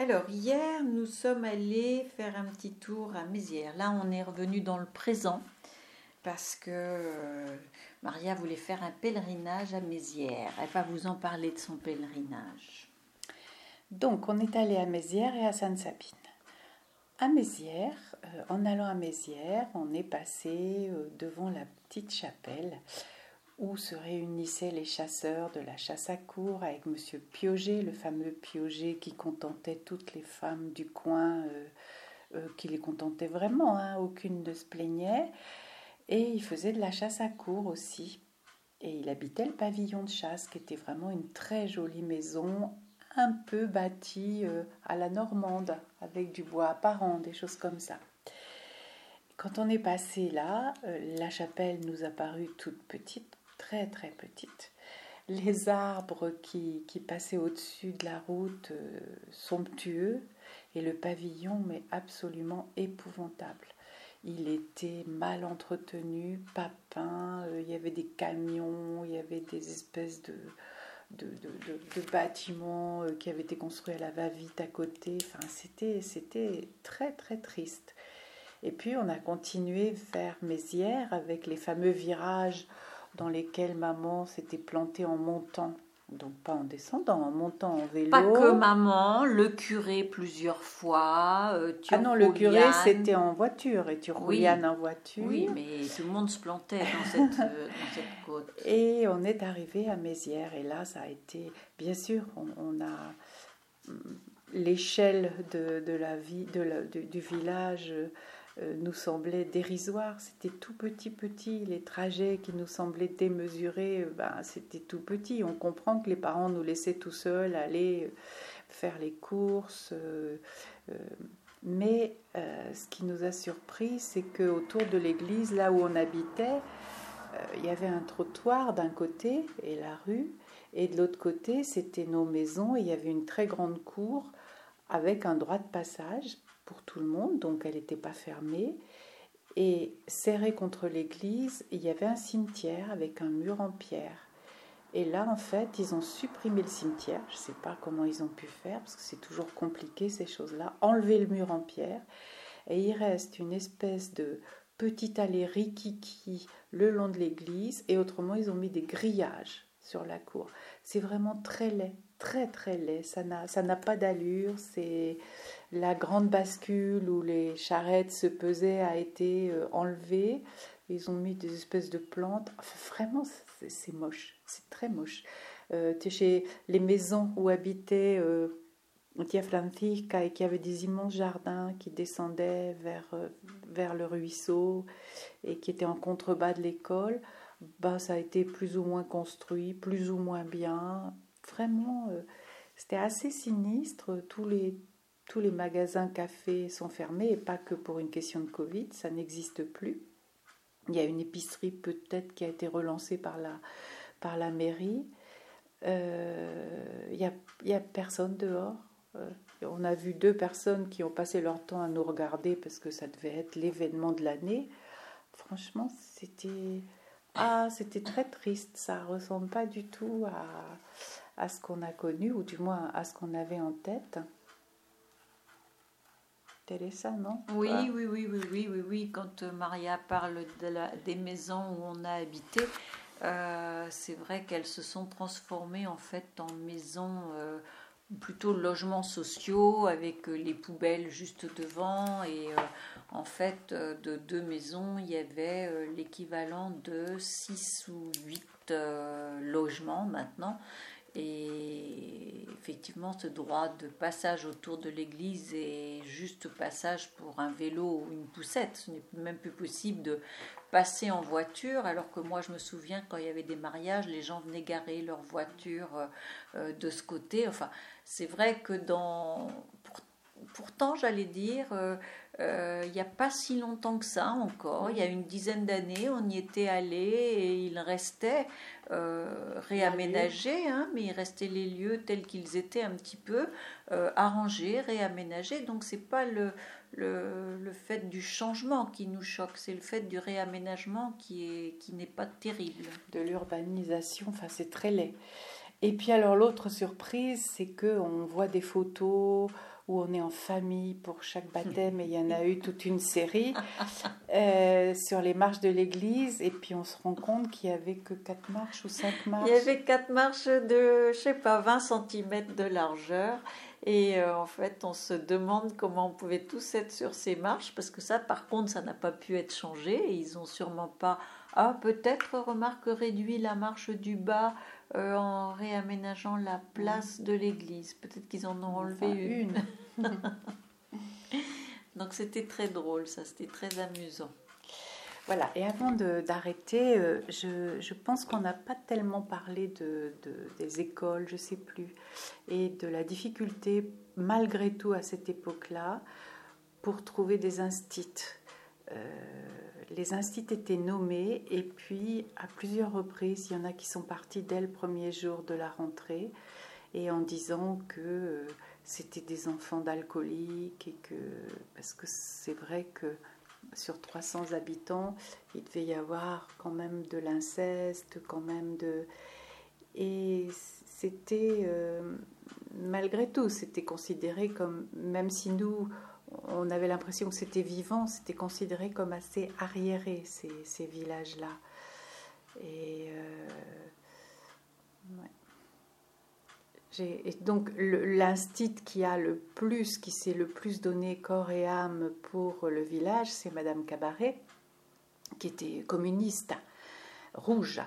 Alors, hier, nous sommes allés faire un petit tour à Mézières. Là, on est revenu dans le présent parce que euh, Maria voulait faire un pèlerinage à Mézières. Elle va vous en parler de son pèlerinage. Donc, on est allé à Mézières et à Sainte-Sabine. À Mézières, euh, en allant à Mézières, on est passé euh, devant la petite chapelle où se réunissaient les chasseurs de la chasse à cour avec Monsieur Pioget, le fameux Pioget qui contentait toutes les femmes du coin, euh, euh, qui les contentait vraiment, hein, aucune ne se plaignait. Et il faisait de la chasse à cour aussi. Et il habitait le pavillon de chasse, qui était vraiment une très jolie maison, un peu bâtie euh, à la normande, avec du bois apparent, des choses comme ça. Quand on est passé là, la chapelle nous a paru toute petite, très très petite. Les arbres qui, qui passaient au-dessus de la route euh, somptueux et le pavillon mais absolument épouvantable. Il était mal entretenu, pas peint, euh, il y avait des camions, il y avait des espèces de, de, de, bâtiments euh, qui avaient été construits à la va-vite à côté. Enfin, c'était, c'était très très triste. Et puis on a continué vers Mézières avec les fameux virages dans lesquels maman s'était plantée en montant. Donc pas en descendant, en montant en vélo. Pas que maman, le curé plusieurs fois. Euh, ah non, le curé c'était en voiture et tu oui. en voiture. Oui, mais tout le monde se plantait dans cette, euh, dans cette côte. Et on est arrivé à Mézières et là ça a été, bien sûr, on, on a hum, l'échelle de, de, la vie de la, de, du village nous semblait dérisoire. C'était tout petit, petit. Les trajets qui nous semblaient démesurés, euh, ben, c'était tout petit. On comprend que les parents nous laissaient tout seuls aller euh, faire les courses. mais ce qui nous a surpris, c'est qu'autour de l'église, là où on habitait, il y avait un trottoir d'un côté et la rue, et de l'autre côté, c'était nos maisons, et il y avait une très grande cour avec un droit de passage pour tout le monde, donc elle n'était pas fermée. Et serrée contre l'église, il y avait un cimetière avec un mur en pierre. Et là, en fait, ils ont supprimé le cimetière. Je ne sais pas comment ils ont pu faire, parce que c'est toujours compliqué ces choses-là. Enlever le mur en pierre. Et il reste une espèce de petite allée rikiki le long de l'église. Et autrement, ils ont mis des grillages sur la cour. C'est vraiment très laid, très très laid. Ça n'a pas d'allure. C'est la grande bascule où les charrettes se pesaient a été euh, enlevée. Ils ont mis des espèces de plantes. vraiment, c'est moche. C'est très moche. Euh, chez les maisons où habitait euh, Tia Francisca et qui avait des immenses jardins qui descendaient vers, euh, vers le ruisseau et qui étaient en contrebas de l'école, bah, ça a été plus ou moins construit, plus ou moins bien. Vraiment, c'était assez sinistre. Tous les, tous les magasins cafés sont fermés et pas que pour une question de Covid, ça n'existe plus. Il y a une épicerie peut-être qui a été relancée par la, par la mairie. Euh, il n'y a, y a, personne dehors. Euh, on a vu deux personnes qui ont passé leur temps à nous regarder parce que ça devait être l'événement de l'année. Franchement, c'était ah, c'était très triste. Ça ressemble pas du tout à, à ce qu'on a connu ou du moins à ce qu'on avait en tête. Non? Oui, oui, oui, oui, oui, oui, oui. Quand euh, Maria parle de la, des maisons où on a habité, euh, c'est vrai qu'elles se sont transformées en fait en maisons euh, plutôt logements sociaux avec les poubelles juste devant. Et en fait de deux maisons il y avait l'équivalent de six ou huit logements maintenant et effectivement, ce droit de passage autour de l'église est juste passage pour un vélo ou une poussette. Ce n'est même plus possible de passer en voiture, alors que moi, je me souviens quand il y avait des mariages, les gens venaient garer leur voiture euh, de ce côté. Enfin, c'est vrai que dans. Pourtant, j'allais dire, euh, euh, il n'y a pas si longtemps que ça encore, il y a une dizaine d'années, on y était allé et il restait euh, réaménagé, hein, mais il restait les lieux tels qu'ils étaient un petit peu arrangés, réaménagés. Donc c'est pas le, le, le, fait du changement qui nous choque, c'est le fait du réaménagement qui est qui n'est pas terrible. De l'urbanisation, enfin c'est très laid. Et puis alors l'autre surprise, c'est que on voit des photos où on est en famille pour chaque baptême, et il y en a eu toute une série, euh, sur les marches de l'église, et puis on se rend compte qu'il n'y avait que quatre marches ou cinq marches. Il y avait quatre marches de, je sais pas, 20 cm de largeur, et euh, en fait, on se demande comment on pouvait tous être sur ces marches, parce que ça, par contre, ça n'a pas pu être changé, et ils ont sûrement pas... Ah, peut-être, remarque, réduit la marche du bas euh, en réaménageant la place de l'église. Peut-être qu'ils en ont enlevé une. Donc c'était très drôle, ça, c'était très amusant. Voilà, et avant d'arrêter, euh, je, je, pense qu'on n'a pas tellement parlé de, des écoles, je ne sais plus, et de la difficulté, malgré tout, à cette époque-là, pour trouver des instits. Euh, les instits étaient nommés et puis à plusieurs reprises, il y en a qui sont partis dès le premier jour de la rentrée et en disant que euh, c'était des enfants d'alcooliques et que parce que c'est vrai que sur 300 habitants, il devait y avoir quand même de l'inceste, quand même de et c'était euh, malgré tout, c'était considéré comme même si nous on avait l'impression que c'était vivant, c'était considéré comme assez arriéré, ces, villages-là. Et, euh, donc l'instit qui a le plus, qui s'est le plus donné corps et âme pour le village, c'est Madame Cabaret, qui était communiste, rouge,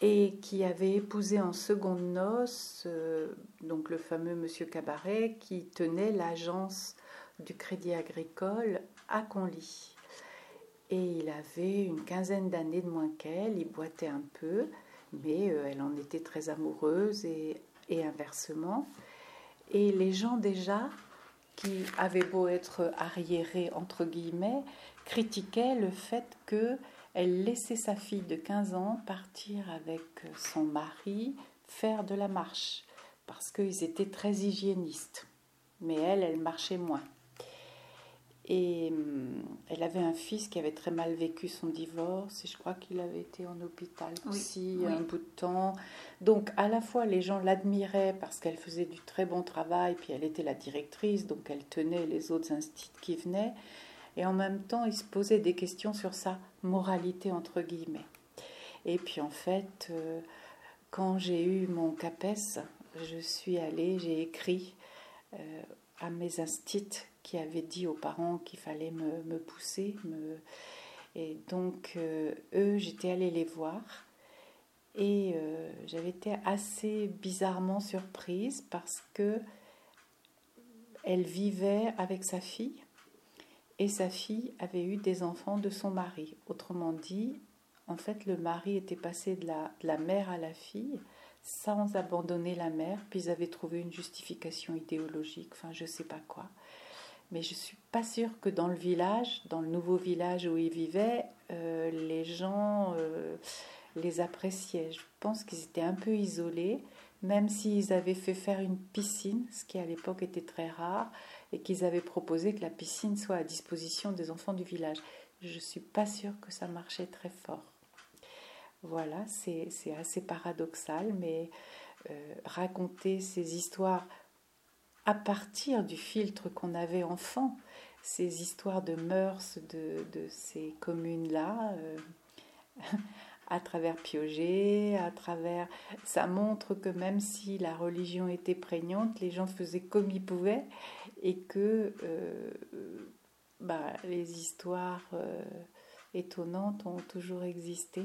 et qui avait épousé en seconde noces, euh, donc le fameux Monsieur Cabaret, qui tenait l'agence du Crédit Agricole à Conly. Et il avait une quinzaine d'années de moins qu'elle, il boitait un peu, mais euh, elle en était très amoureuse et, et inversement. Et les gens déjà, qui avaient beau être arriérés entre guillemets, critiquaient le fait que elle laissait sa fille de 15 ans partir avec son mari faire de la marche parce qu'ils étaient très hygiénistes. Mais elle, elle marchait moins. Et hum, elle avait un fils qui avait très mal vécu son divorce et je crois qu'il avait été en hôpital aussi un bout de temps. Donc à la fois les gens l'admiraient parce qu'elle faisait du très bon travail, puis elle était la directrice, donc elle tenait les autres instituts qui venaient. Et en même temps, ils se posaient des questions sur sa moralité entre guillemets. Et puis en fait, euh, quand j'ai eu mon CAPES, je suis allée, j'ai écrit euh, à mes instituts qui avait dit aux parents qu'il fallait me, pousser. Et donc, euh, eux, j'étais allée les voir. Et euh, j'avais été assez bizarrement surprise parce que elle vivait avec sa fille et sa fille avait eu des enfants de son mari. Autrement dit, en fait, le mari était passé de la mère à la fille sans abandonner la mère, puis ils avaient trouvé une justification idéologique, enfin je sais pas quoi mais je suis pas sûre que dans le village, dans le nouveau village où ils vivaient, euh, les gens euh, les appréciaient. Je pense qu'ils étaient un peu isolés, même s'ils avaient fait faire une piscine, ce qui à l'époque était très rare, et qu'ils avaient proposé que la piscine soit à disposition des enfants du village. Je suis pas sûre que ça marchait très fort. Voilà, c'est assez paradoxal, mais euh, raconter ces histoires à partir du filtre qu'on avait enfant, ces histoires de mœurs de, ces communes-là, euh, à travers Piaget, à travers... Ça montre que même si la religion était prégnante, les gens faisaient comme ils pouvaient et que euh, bah, les histoires étonnantes ont toujours existé.